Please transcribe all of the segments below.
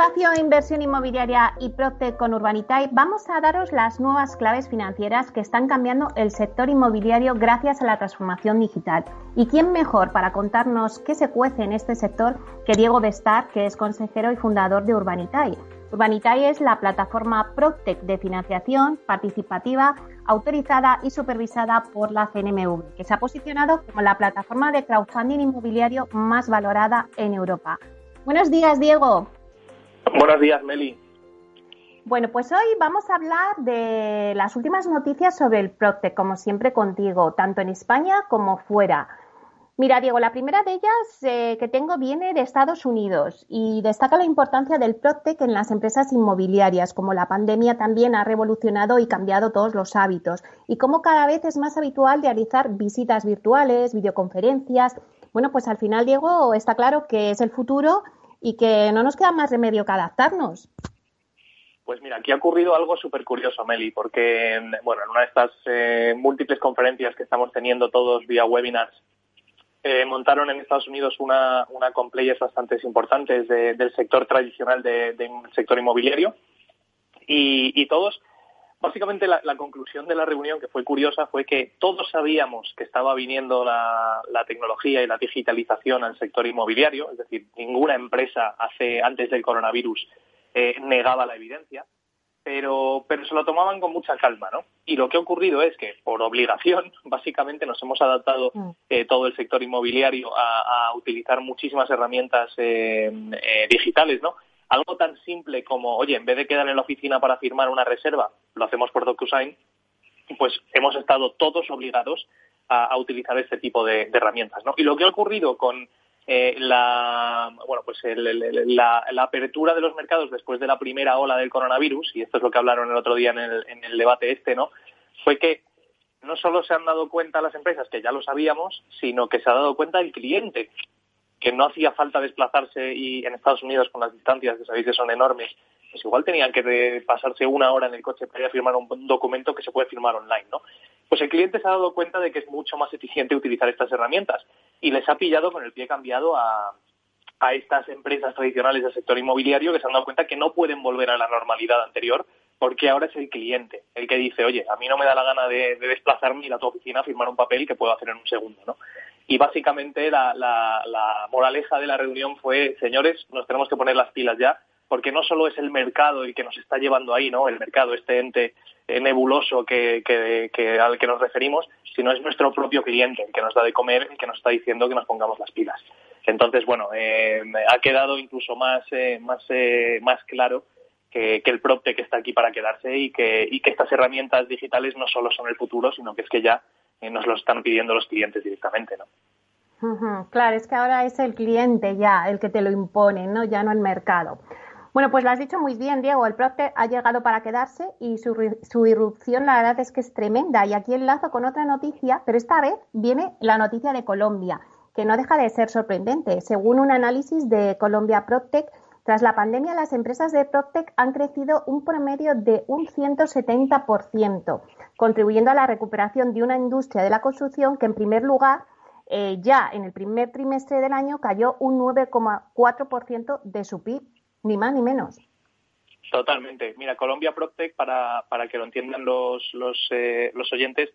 Espacio Inversión Inmobiliaria y Procte con Urbanitae vamos a daros las nuevas claves financieras que están cambiando el sector inmobiliario gracias a la transformación digital. ¿Y quién mejor para contarnos qué se cuece en este sector que Diego Bestar, que es consejero y fundador de Urbanitae? Urbanitae es la plataforma Proctec de financiación participativa autorizada y supervisada por la CNMV, que se ha posicionado como la plataforma de crowdfunding inmobiliario más valorada en Europa. Buenos días, Diego. Buenos días, Meli. Bueno, pues hoy vamos a hablar de las últimas noticias sobre el Proctec, como siempre contigo, tanto en España como fuera. Mira, Diego, la primera de ellas eh, que tengo viene de Estados Unidos y destaca la importancia del Proctec en las empresas inmobiliarias, como la pandemia también ha revolucionado y cambiado todos los hábitos y como cada vez es más habitual realizar visitas virtuales, videoconferencias. Bueno, pues al final, Diego, está claro que es el futuro y que no nos queda más remedio que adaptarnos. Pues mira, aquí ha ocurrido algo súper curioso, Meli, porque bueno, en una de estas eh, múltiples conferencias que estamos teniendo todos vía webinars, eh, montaron en Estados Unidos una, una con bastante importantes del sector tradicional del sector inmobiliario y todos Básicamente la, conclusión de la reunión, que fue curiosa, fue que todos sabíamos que estaba viniendo la, tecnología y la digitalización al sector inmobiliario, es decir, ninguna empresa hace antes del coronavirus eh, negaba la evidencia, pero, pero se lo tomaban con mucha calma, ¿no? Y lo que ha ocurrido es que, por obligación, básicamente nos hemos adaptado mm. eh, todo el sector inmobiliario a, utilizar muchísimas herramientas eh, digitales, ¿no? Algo tan simple como, oye, en vez de quedar en la oficina para firmar una reserva, lo hacemos por DocuSign, pues hemos estado todos obligados a, utilizar este tipo de, herramientas. ¿no? Y lo que ha ocurrido con eh, la, bueno, pues la, apertura de los mercados después de la primera ola del coronavirus, y esto es lo que hablaron el otro día en el, en el debate este, ¿no? fue que no solo se han dado cuenta las empresas, que ya lo sabíamos, sino que se ha dado cuenta el cliente que no hacía falta desplazarse y en Estados Unidos con las distancias que sabéis que son enormes, pues igual tenían que pasarse una hora en el coche para ir a firmar un documento que se puede firmar online, ¿no? Pues el cliente se ha dado cuenta de que es mucho más eficiente utilizar estas herramientas y les ha pillado con el pie cambiado a, a estas empresas tradicionales del sector inmobiliario que se han dado cuenta que no pueden volver a la normalidad anterior porque ahora es el cliente el que dice, oye, a mí no me da la gana de, de desplazarme ir a tu oficina a firmar un papel que puedo hacer en un segundo, ¿no? Y básicamente la, moraleja de la reunión fue, señores, nos tenemos que poner las pilas ya, porque no solo es el mercado el que nos está llevando ahí, ¿no? El mercado, este ente nebuloso que, al que nos referimos, sino es nuestro propio cliente el que nos da de comer, el que nos está diciendo que nos pongamos las pilas. Entonces, bueno, eh, ha quedado incluso más, eh, más, eh, más claro que, el PropTech está aquí para quedarse y que, y que estas herramientas digitales no solo son el futuro, sino que es que ya nos lo están pidiendo los clientes directamente, ¿no? Claro, es que ahora es el cliente ya el que te lo impone, ¿no? Ya no el mercado. Bueno, pues lo has dicho muy bien, Diego. El PropTech ha llegado para quedarse y su, su, irrupción, la verdad es que es tremenda. Y aquí enlazo con otra noticia, pero esta vez viene la noticia de Colombia, que no deja de ser sorprendente. Según un análisis de Colombia PropTech, tras la pandemia, las empresas de PropTech han crecido un promedio de un 170%, contribuyendo a la recuperación de una industria de la construcción que, en primer lugar, eh, ya en el primer trimestre del año cayó un 9,4% de su PIB, ni más ni menos. Totalmente. Mira, Colombia PropTech, para, para que lo entiendan los, los, eh, los oyentes,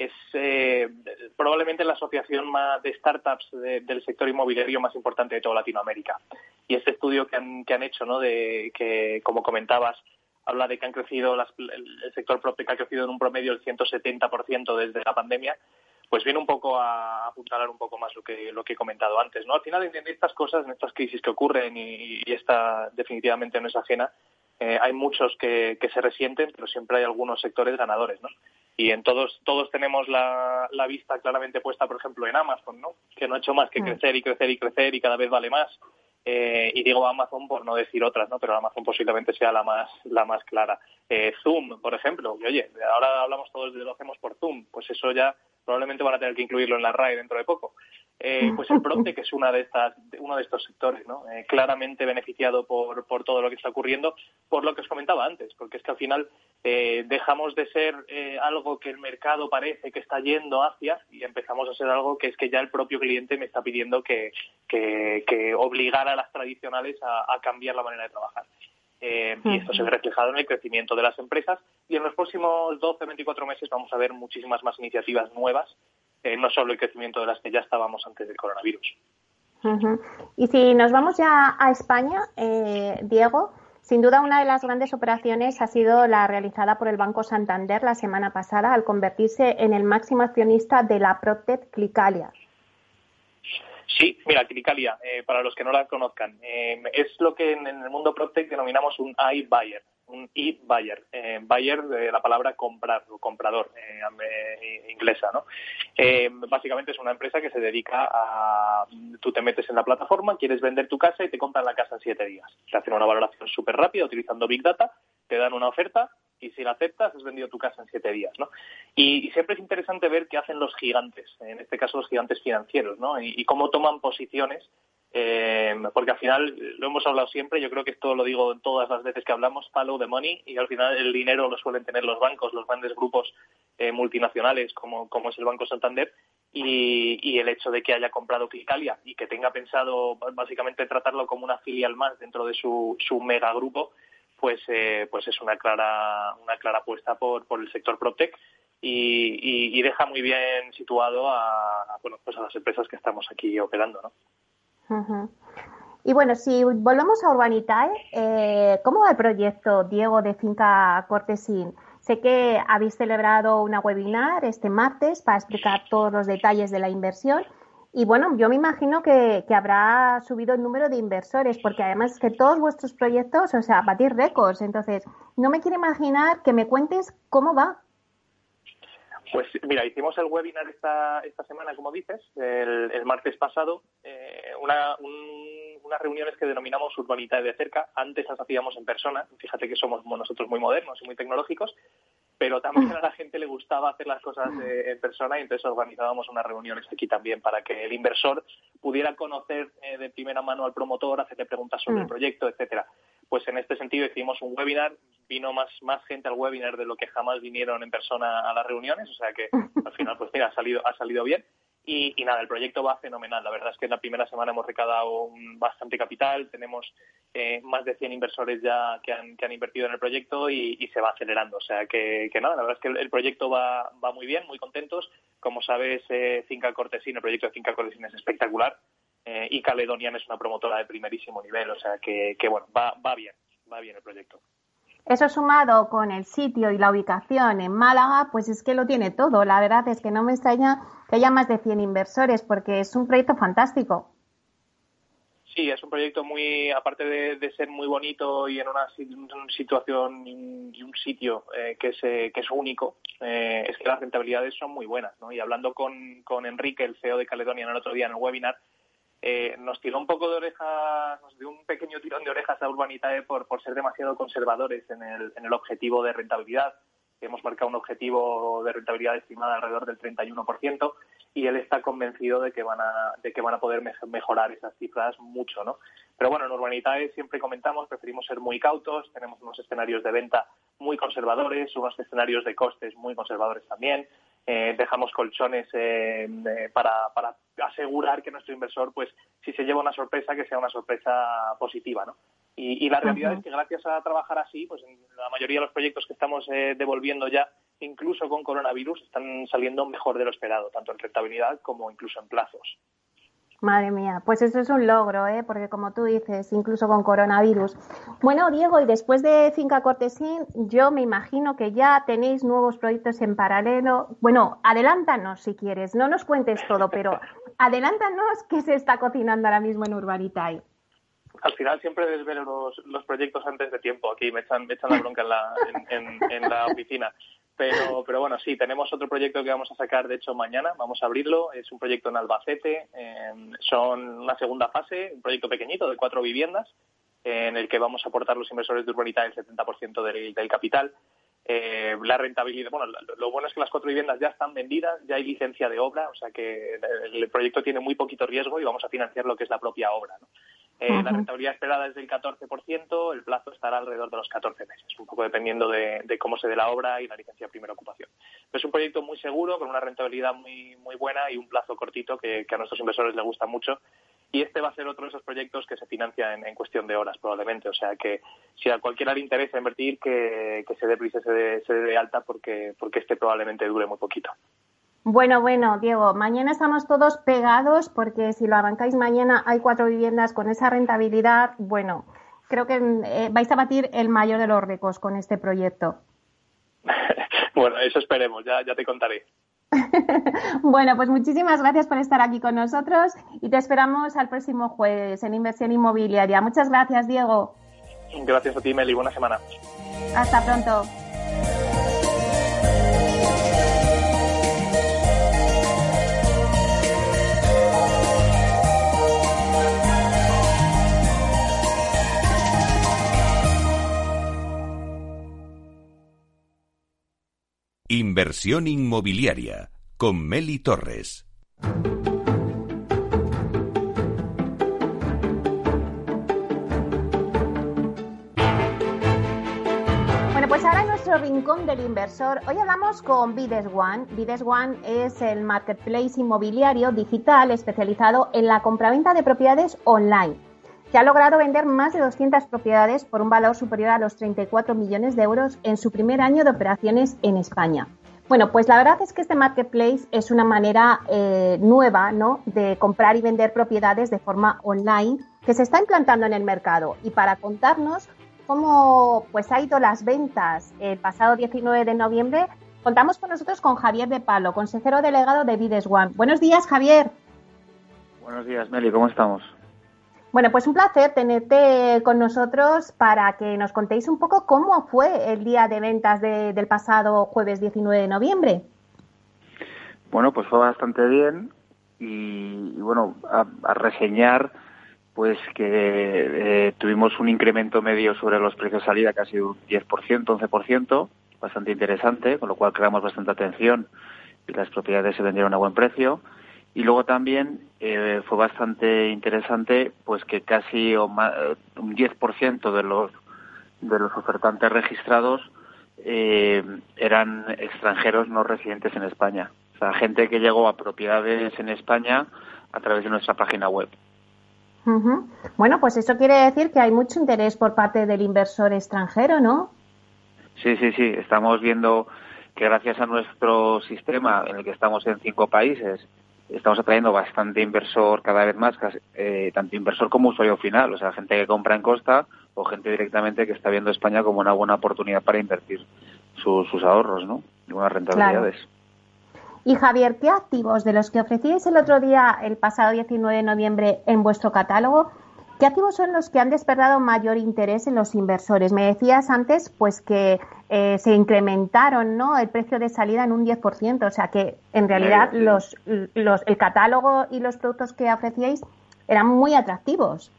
es eh, probablemente la asociación más de startups del sector inmobiliario más importante de toda Latinoamérica. Y este estudio que han, que han hecho, ¿no? de que, como comentabas, habla de que han crecido el sector PropTech ha crecido en un promedio el 170% desde la pandemia, pues viene un poco a apuntalar un poco más lo que lo que he comentado antes, ¿no? Al final en estas cosas, en estas crisis que ocurren y, esta definitivamente no es ajena, eh, hay muchos que, que se resienten, pero siempre hay algunos sectores ganadores, ¿no? Y en todos todos tenemos la, vista claramente puesta, por ejemplo, en Amazon, ¿no? Que no ha hecho más que mm. crecer y crecer y crecer y cada vez vale más. Eh, y digo Amazon por no decir otras, ¿no? Pero Amazon posiblemente sea la más la más clara. Eh, Zoom, por ejemplo, y oye, ahora hablamos todos de lo hacemos por Zoom, pues eso ya probablemente van a tener que incluirlo en la RAE dentro de poco. Eh, pues el PropTech es una de estas, uno de estos sectores, ¿no? Eh, claramente beneficiado por, por todo lo que está ocurriendo, por lo que os comentaba antes, porque es que al final eh, dejamos de ser algo que el mercado parece que está yendo hacia y empezamos a ser algo que es que ya el propio cliente me está pidiendo que, que, que obligara a las tradicionales a, cambiar la manera de trabajar. y esto se ve reflejado en el crecimiento de las empresas y en los próximos 12-24 meses vamos a ver muchísimas más iniciativas nuevas eh, no solo el crecimiento de las que ya estábamos antes del coronavirus. Y si nos vamos ya a España, eh, Diego, sin duda una de las grandes operaciones ha sido la realizada por el Banco Santander la semana pasada al convertirse en el máximo accionista de la Protect Clicalia. Sí, mira, Clicalia, eh, para los que no la conozcan, es lo que en, el mundo Protect denominamos un iBuyer un e-buyer. Eh, buyer de la palabra comprar comprador eh, inglesa, ¿no? Eh, básicamente es una empresa que se dedica a... Tú te metes en la plataforma, quieres vender tu casa y te compran la casa en siete días. Te hacen una valoración súper rápida utilizando Big Data, te dan una oferta y si la aceptas has vendido tu casa en siete días, ¿no? Y, siempre es interesante ver qué hacen los gigantes, en este caso los gigantes financieros, ¿no? y cómo toman posiciones eh, porque al final lo hemos hablado siempre, yo creo que esto lo digo todas las veces que hablamos, follow the money, y al final el dinero lo suelen tener los bancos, los grandes grupos eh, multinacionales como, es el Banco Santander, y, el hecho de que haya comprado Clicalia y que tenga pensado básicamente tratarlo como una filial más dentro de su, su megagrupo, pues, eh, pues es una clara, una clara apuesta por, por el sector PropTech. Y, y, deja muy bien situado a, bueno, pues a las empresas que estamos aquí operando, ¿no? Y bueno, si volvemos a Urbanitae, eh, ¿cómo va el proyecto, Diego, de Finca Cortesín? Sé que habéis celebrado una webinar este martes para explicar todos los detalles de la inversión. Y bueno, yo me imagino que, habrá subido el número de inversores, porque además es que todos vuestros proyectos, o sea, batir récords. Entonces, no me quiero imaginar que me cuentes cómo va. Pues mira, hicimos el webinar esta, esta semana, como dices, el, martes pasado, eh, una, unas reuniones que denominamos Urbanidad de cerca. Antes las hacíamos en persona, fíjate que somos nosotros muy modernos y muy tecnológicos, pero también a la gente le gustaba hacer las cosas eh, en persona y entonces organizábamos unas reuniones aquí también para que el inversor pudiera conocer eh, de primera mano al promotor, hacerle preguntas sobre el proyecto, etcétera. Pues en este sentido hicimos un webinar vino más, más gente al webinar de lo que jamás vinieron en persona a las reuniones, o sea que al final, pues mira, ha salido, ha salido bien. Y, nada, el proyecto va fenomenal. La verdad es que en la primera semana hemos recaudado bastante capital, tenemos eh, más de 100 inversores ya que han, que han invertido en el proyecto y, se va acelerando. O sea que, que, nada, la verdad es que el, proyecto va, va muy bien, muy contentos. Como sabes, eh, Finca Cortesín, el proyecto de Finca Cortesín es espectacular eh, y Caledonian es una promotora de primerísimo nivel. O sea que, que bueno, va, va bien, va bien el proyecto. Eso sumado con el sitio y la ubicación en Málaga, pues es que lo tiene todo. La verdad es que no me extraña que haya más de 100 inversores porque es un proyecto fantástico. Sí, es un proyecto muy, aparte de, ser muy bonito y en una, situación y un sitio eh, que, es, eh, que es único, eh, es que las rentabilidades son muy buenas. ¿no? Y hablando con, con Enrique, el CEO de Caledonia, el otro día en el webinar, eh, nos tiró un poco de orejas, nos dio un pequeño tirón de orejas a Urbanitae por, ser demasiado conservadores en el, en el objetivo de rentabilidad. Hemos marcado un objetivo de rentabilidad estimada alrededor del 31% y él está convencido de que van a, de que van a poder mejorar esas cifras mucho, ¿no? Pero bueno, en Urbanitae siempre comentamos, preferimos ser muy cautos, tenemos unos escenarios de venta muy conservadores, unos escenarios de costes muy conservadores también, eh, dejamos colchones eh, para, para asegurar que nuestro inversor, pues, si se lleva una sorpresa, que sea una sorpresa positiva, ¿no? Y, la realidad es que gracias a trabajar así, pues en la mayoría de los proyectos que estamos eh, devolviendo ya, incluso con coronavirus, están saliendo mejor de lo esperado, tanto en rentabilidad como incluso en plazos. Madre mía, pues eso es un logro, ¿eh? porque como tú dices, incluso con coronavirus. Bueno, Diego, y después de Finca Cortesín, yo me imagino que ya tenéis nuevos proyectos en paralelo. Bueno, adelántanos si quieres, no nos cuentes todo, pero adelántanos qué se está cocinando ahora mismo en Urbanitae. Al final siempre desvelo los, los proyectos antes de tiempo. Aquí me echan, me echan la bronca en la, en la oficina. Pero, pero bueno, sí, tenemos otro proyecto que vamos a sacar, de hecho, mañana. Vamos a abrirlo. Es un proyecto en Albacete. son una segunda fase, un proyecto pequeñito de cuatro viviendas, en el que vamos a aportar los inversores de Urbanita el 70% del, del capital. eh, la rentabilidad, bueno, lo, bueno es que las cuatro viviendas ya están vendidas, ya hay licencia de obra, o sea que el, proyecto tiene muy poquito riesgo y vamos a financiar lo que es la propia obra. Eh, la rentabilidad esperada es del 14%, el plazo estará alrededor de los 14 meses, un poco dependiendo de, cómo se dé la obra y la licencia de primera ocupación. es un proyecto muy seguro, con una rentabilidad muy, muy buena y un plazo cortito que, que a nuestros inversores les gusta mucho y este va a ser otro de esos proyectos que se financia en, cuestión de horas probablemente. O sea que si a cualquiera le interesa invertir, que, se dé prisa, se dé, se dé alta porque, porque este probablemente dure muy poquito. Bueno, bueno, Diego, mañana estamos todos pegados porque si lo arrancáis mañana hay cuatro viviendas con esa rentabilidad. Bueno, creo que eh, vais a batir el mayor de los récords con este proyecto. bueno, eso esperemos, ya, ya te contaré. bueno, pues muchísimas gracias por estar aquí con nosotros y te esperamos al próximo jueves en Inversión Inmobiliaria. Muchas gracias, Diego. Gracias a ti, Meli. Buena semana. Hasta pronto. Inversión inmobiliaria con Meli Torres. Bueno, pues ahora en nuestro rincón del inversor, hoy hablamos con Bides One. Bides One es el marketplace inmobiliario digital especializado en la compraventa de propiedades online que ha logrado vender más de 200 propiedades por un valor superior a los 34 millones de euros en su primer año de operaciones en España. Bueno, pues la verdad es que este marketplace es una manera eh, nueva ¿no? de comprar y vender propiedades de forma online que se está implantando en el mercado. Y para contarnos cómo pues, ha ido las ventas el pasado 19 de noviembre, contamos con nosotros con Javier de Palo, consejero delegado de Vides One. Buenos días, Javier. Buenos días, Meli, ¿cómo estamos? Bueno, pues un placer tenerte con nosotros para que nos contéis un poco cómo fue el día de ventas del pasado jueves 19 de noviembre. Bueno, pues fue bastante bien y, bueno, a, reseñar pues que eh, tuvimos un incremento medio sobre los precios de salida casi un 10%, 11%, bastante interesante, con lo cual creamos bastante atención y las propiedades se vendieron a buen precio. Y luego también eh, fue bastante interesante pues que casi un 10% de los de los ofertantes registrados eh, eran extranjeros no residentes en España. O sea, gente que llegó a propiedades en España a través de nuestra página web. Bueno, pues eso quiere decir que hay mucho interés por parte del inversor extranjero, ¿no? Sí, sí, sí. Estamos viendo que gracias a nuestro sistema en el que estamos en cinco países estamos atrayendo bastante inversor cada vez más, eh, tanto inversor como usuario final, o sea, gente que compra en costa o gente directamente que está viendo España como una buena oportunidad para invertir sus ahorros, ¿no? Y buenas rentabilidades. Y Javier, ¿qué activos de los que ofrecíais el otro día, el pasado 19 de noviembre, en vuestro catálogo, ¿Qué activos son los que han despertado mayor interés en los inversores? Me decías antes pues que eh, se incrementaron ¿no? el precio de salida en un 10%, o sea que en realidad los, los, el catálogo y los productos que ofrecíais eran muy atractivos.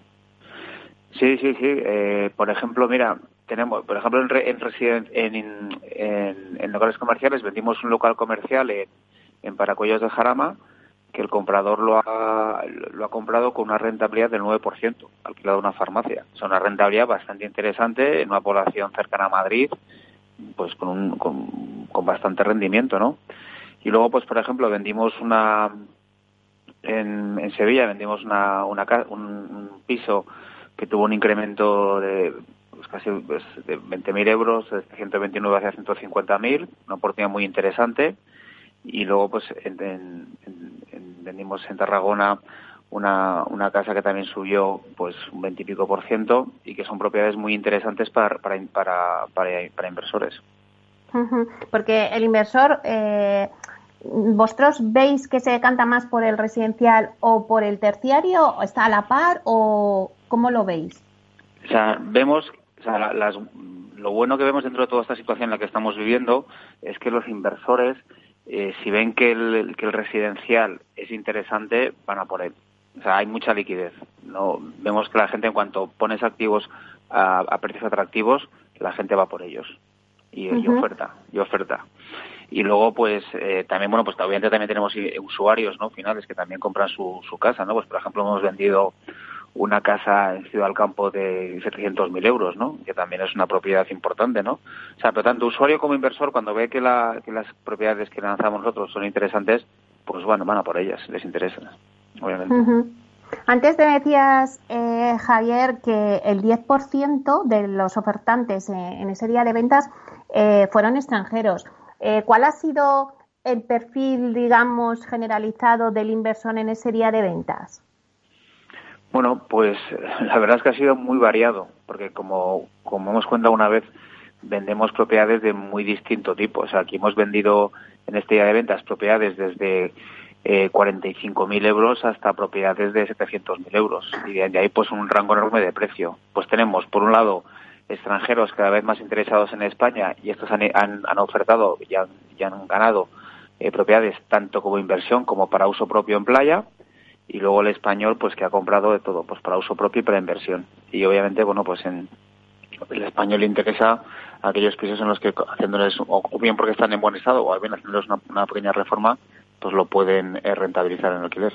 Sí, sí, sí. Eh, por ejemplo, mira, tenemos, por ejemplo, en, en, en, locales comerciales vendimos un local comercial en, en Paracuellos de Jarama que el comprador lo ha, lo ha comprado con una rentabilidad del 9%, alquilado una farmacia. Es una rentabilidad bastante interesante en una población cercana a Madrid, pues con, un, con, bastante rendimiento, ¿no? Y luego, pues por ejemplo, vendimos una, en, en Sevilla vendimos una, una, un, piso que tuvo un incremento de pues casi pues, de 20.000 euros, de 129 hacia 150.000, una oportunidad muy interesante y luego pues en, vendimos en Tarragona una, una casa que también subió pues un veintipico por ciento y que son propiedades muy interesantes para, para, para, para, inversores. Porque el inversor, eh, ¿vosotros veis que se decanta más por el residencial o por el terciario? ¿O ¿Está a la par o cómo lo veis? O sea, vemos, o sea, las, lo bueno que vemos dentro de toda esta situación en la que estamos viviendo es que los inversores eh, si ven que el, que el residencial es interesante, van a por él. O sea, hay mucha liquidez. No vemos que la gente en cuanto pones activos a, precios atractivos, la gente va por ellos. y, oferta, y oferta. Y luego, pues, eh, también, bueno, pues obviamente también tenemos usuarios, ¿no? Finales que también compran su, su casa, ¿no? Pues, por ejemplo, hemos vendido una casa en Ciudad del Campo de 700.000 euros, ¿no? Que también es una propiedad importante, ¿no? O sea, pero tanto usuario como inversor, cuando ve que, la, que las propiedades que lanzamos nosotros son interesantes, pues bueno, van a por ellas, les interesan, obviamente. Antes te decías, eh, Javier, que el 10% de los ofertantes en ese día de ventas eh, fueron extranjeros. Eh, ¿Cuál ha sido el perfil, digamos, generalizado del inversor en ese día de ventas? Bueno, pues la verdad es que ha sido muy variado, porque como, como hemos contado una vez, vendemos propiedades de muy distinto tipo. O sea, aquí hemos vendido en este día de ventas propiedades desde eh, 45.000 euros hasta propiedades de 700.000 euros. Y de ahí pues un rango enorme de precio. Pues tenemos, por un lado, extranjeros cada vez más interesados en España y estos han, han, ofertado y han, han ganado eh, propiedades tanto como inversión como para uso propio en playa y luego el español pues que ha comprado de todo pues para uso propio y para inversión y obviamente bueno pues en el español le interesa aquellos pisos en los que haciéndoles o bien porque están en buen estado o bien haciéndoles una, pequeña reforma pues lo pueden eh, rentabilizar en alquiler.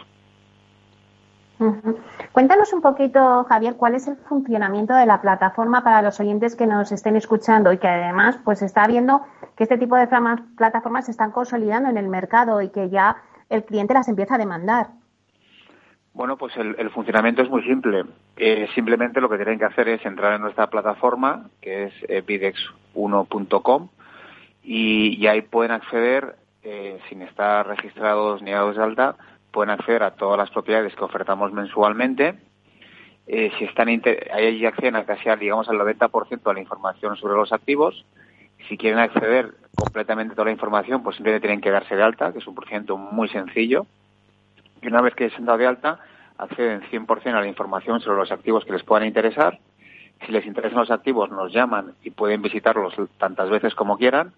Cuéntanos un poquito, Javier, cuál es el funcionamiento de la plataforma para los oyentes que nos estén escuchando y que además pues está viendo que este tipo de plataformas se están consolidando en el mercado y que ya el cliente las empieza a demandar. Bueno, pues el, funcionamiento es muy simple. Eh, simplemente lo que tienen que hacer es entrar en nuestra plataforma, que es eh, bidex1.com, y, ahí pueden acceder, eh, sin estar registrados ni dados de alta, pueden acceder a todas las propiedades que ofertamos mensualmente. si están ahí acceden casi, digamos, al 90% de la información sobre los activos. Si quieren acceder completamente a toda la información, pues simplemente tienen que darse de alta, que es un procedimiento muy sencillo y una vez que se han dado de alta, acceden 100% a la información sobre los activos que les puedan interesar. Si les interesan los activos, nos llaman y pueden visitarlos tantas veces como quieran.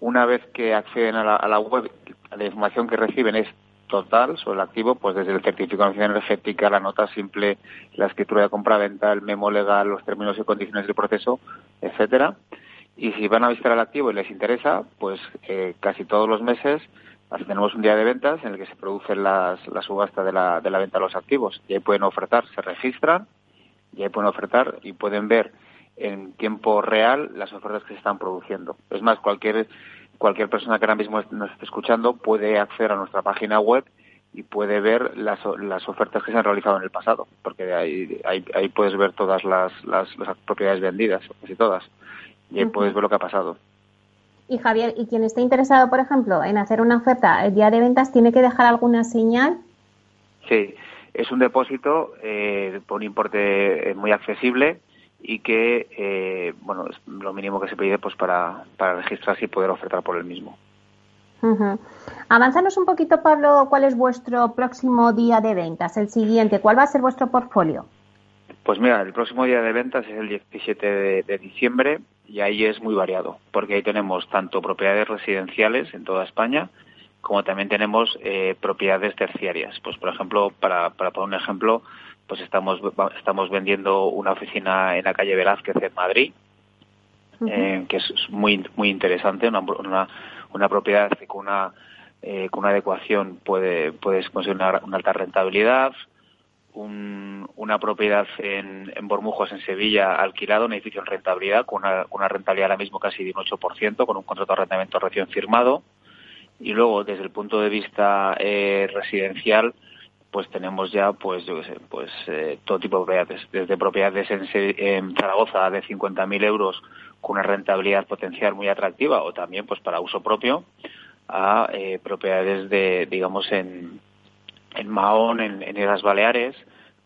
Una vez que acceden a la, web, la información que reciben es total sobre el activo, pues desde el certificado de energética, la nota simple, la escritura de compra-venta, el memo legal, los términos y condiciones del proceso, etcétera. Y si van a visitar el activo y les interesa, pues eh, casi todos los meses tenemos un día de ventas en el que se produce la subasta de la, de la venta de los activos y ahí pueden ofertar, se registran y ahí pueden ofertar y pueden ver en tiempo real las ofertas que se están produciendo. Es más, cualquier, cualquier persona que ahora mismo nos esté escuchando puede acceder a nuestra página web y puede ver las, las ofertas que se han realizado en el pasado, porque ahí, ahí, ahí puedes ver todas las, las, las propiedades vendidas, casi todas, y ahí puedes ver lo que ha pasado. Y Javier, ¿y quien esté interesado, por ejemplo, en hacer una oferta el día de ventas, tiene que dejar alguna señal? Sí, es un depósito eh, por un importe eh, muy accesible y que, eh, bueno, es lo mínimo que se pide pues para, para registrarse y poder ofertar por el mismo. Uh un poquito, Pablo, cuál es vuestro próximo día de ventas, el siguiente, ¿cuál va a ser vuestro portfolio? Pues mira, el próximo día de ventas es el 17 de diciembre y ahí es muy variado, porque ahí tenemos tanto propiedades residenciales en toda España, como también tenemos eh, propiedades terciarias. Pues, por ejemplo, para, para poner un ejemplo, pues estamos, estamos vendiendo una oficina en la calle Velázquez en Madrid, eh, que es muy, muy interesante, una, una, una propiedad que con una, eh, con una adecuación puede, puedes conseguir una, una alta rentabilidad, una propiedad en, en, Bormujos, en Sevilla, alquilado, un edificio en rentabilidad, con una, rentabilidad ahora mismo casi de un 8%, con un contrato de arrendamiento recién firmado. Y luego, desde el punto de vista eh, residencial, pues tenemos ya, pues yo sé, pues eh, todo tipo de propiedades, desde propiedades en, en Zaragoza de 50.000 euros con una rentabilidad potencial muy atractiva o también pues para uso propio a eh, propiedades de, digamos, en, en Mahón, en, en Islas Baleares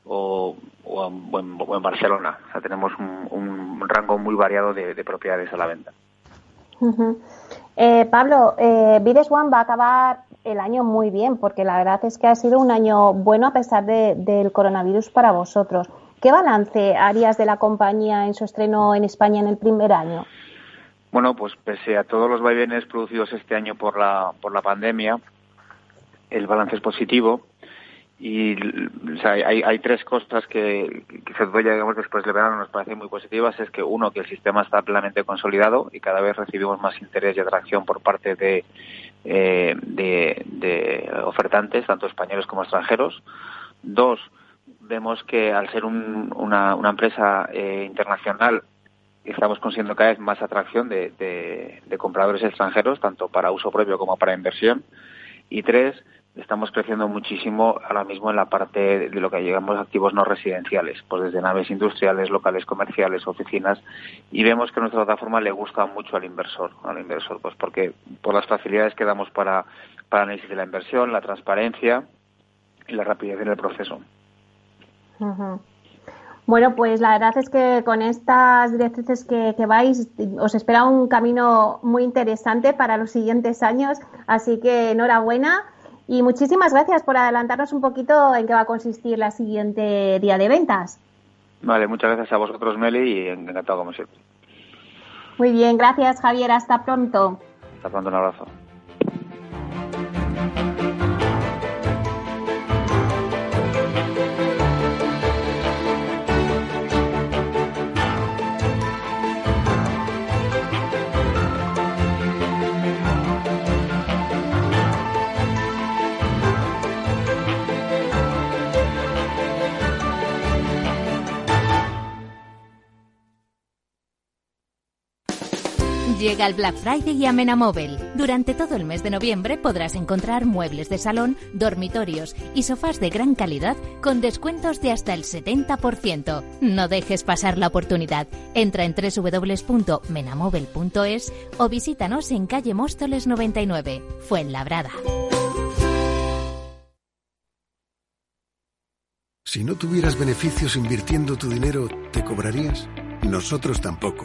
o, en, Barcelona. O sea, tenemos un, rango muy variado de, propiedades a la venta. eh, Pablo, eh, Vides One va a acabar el año muy bien porque la verdad es que ha sido un año bueno a pesar del coronavirus para vosotros. ¿Qué balance harías de la compañía en su estreno en España en el primer año? Bueno, pues pese a todos los vaivenes producidos este año por la, por la pandemia, el balance es positivo y hay, hay, tres cosas que, que se digamos, después del verano nos parecen muy positivas. Es que, uno, que el sistema está plenamente consolidado y cada vez recibimos más interés y atracción por parte de, eh, de, ofertantes, tanto españoles como extranjeros. Dos, vemos que al ser una, una, empresa eh, internacional estamos consiguiendo cada vez más atracción de, de, compradores extranjeros, tanto para uso propio como para inversión. Y tres, estamos creciendo muchísimo ahora mismo en la parte de lo que llamamos activos no residenciales, pues desde naves industriales, locales comerciales, oficinas, y vemos que nuestra plataforma le gusta mucho al inversor, al inversor, pues porque por las facilidades que damos para, para análisis de la inversión, la transparencia y la rapidez en el proceso. Bueno, pues la verdad es que con estas directrices que, que, vais os espera un camino muy interesante para los siguientes años, así que enhorabuena y muchísimas gracias por adelantarnos un poquito en qué va a consistir la siguiente día de ventas. Vale, muchas gracias a vosotros, Meli, y encantado como siempre. Muy bien, gracias, Javier. Hasta pronto. Hasta pronto, un abrazo. Llega el Black Friday y a Menamóvil. Durante todo el mes de noviembre podrás encontrar muebles de salón, dormitorios y sofás de gran calidad con descuentos de hasta el 70%. No dejes pasar la oportunidad. Entra en www.menamóvil.es o visítanos en calle Móstoles 99, Fuenlabrada. Si no tuvieras beneficios invirtiendo tu dinero, ¿te cobrarías? Nosotros tampoco.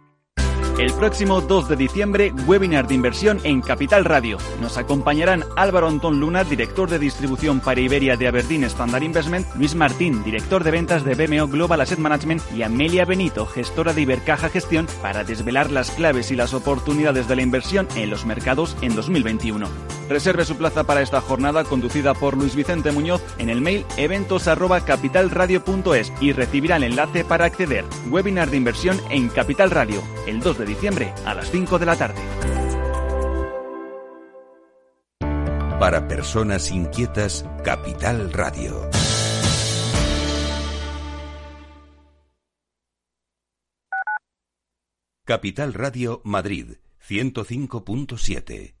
El próximo 2 de diciembre, webinar de inversión en Capital Radio. Nos acompañarán Álvaro Antón Luna, director de distribución para Iberia de Aberdeen Standard Investment, Luis Martín, director de ventas de BMO Global Asset Management y Amelia Benito, gestora de Ibercaja Gestión, para desvelar las claves y las oportunidades de la inversión en los mercados en 2021. Reserve su plaza para esta jornada conducida por Luis Vicente Muñoz en el mail eventos@capitalradio.es y recibirá el enlace para acceder. Webinar de inversión en Capital Radio, el 2 de diciembre a las 5 de la tarde. Para personas inquietas, Capital Radio. Capital Radio Madrid 105.7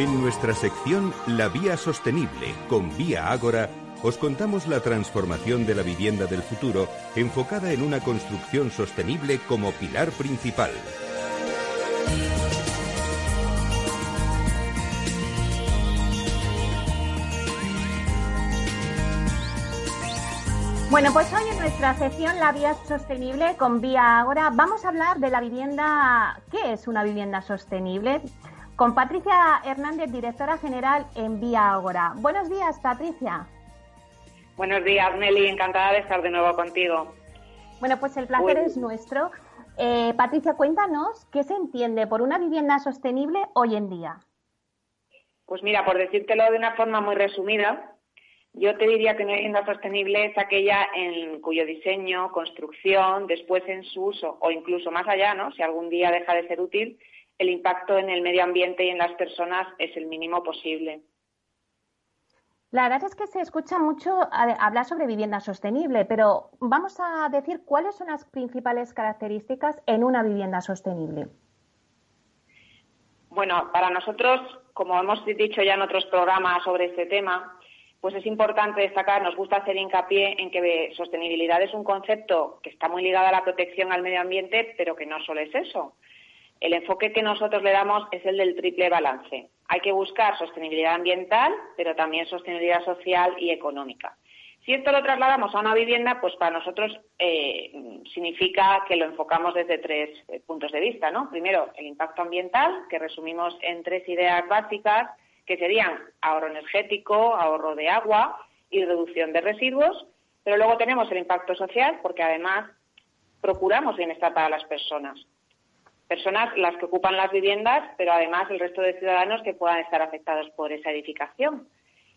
En nuestra sección La Vía Sostenible con Vía Ágora, os contamos la transformación de la vivienda del futuro enfocada en una construcción sostenible como pilar principal. Bueno, pues hoy en nuestra sección La Vía Sostenible con Vía Ágora vamos a hablar de la vivienda. ¿Qué es una vivienda sostenible? Con Patricia Hernández, directora general en Vía Ágora. Buenos días, Patricia. Buenos días, Nelly. Encantada de estar de nuevo contigo. Bueno, pues el placer es nuestro. Eh, Patricia, cuéntanos qué se entiende por una vivienda sostenible hoy en día. Pues mira, por decírtelo de una forma muy resumida, yo te diría que una vivienda sostenible es aquella en cuyo diseño, construcción, después en su uso o incluso más allá, ¿no? Si algún día deja de ser útil, el impacto en el medio ambiente y en las personas es el mínimo posible. La verdad es que se escucha mucho hablar sobre vivienda sostenible, pero vamos a decir cuáles son las principales características en una vivienda sostenible. Bueno, para nosotros, como hemos dicho ya en otros programas sobre este tema, pues es importante destacar, nos gusta hacer hincapié en que sostenibilidad es un concepto que está muy ligado a la protección al medio ambiente, pero que no solo es eso. El enfoque que nosotros le damos es el del triple balance. Hay que buscar sostenibilidad ambiental, pero también sostenibilidad social y económica. Si esto lo trasladamos a una vivienda, pues para nosotros eh, significa que lo enfocamos desde tres eh, puntos de vista, ¿no? Primero, el impacto ambiental, que resumimos en tres ideas básicas, que serían ahorro energético, ahorro de agua y reducción de residuos. Pero luego tenemos el impacto social, porque además procuramos bienestar para las personas personas las que ocupan las viviendas, pero además el resto de ciudadanos que puedan estar afectados por esa edificación.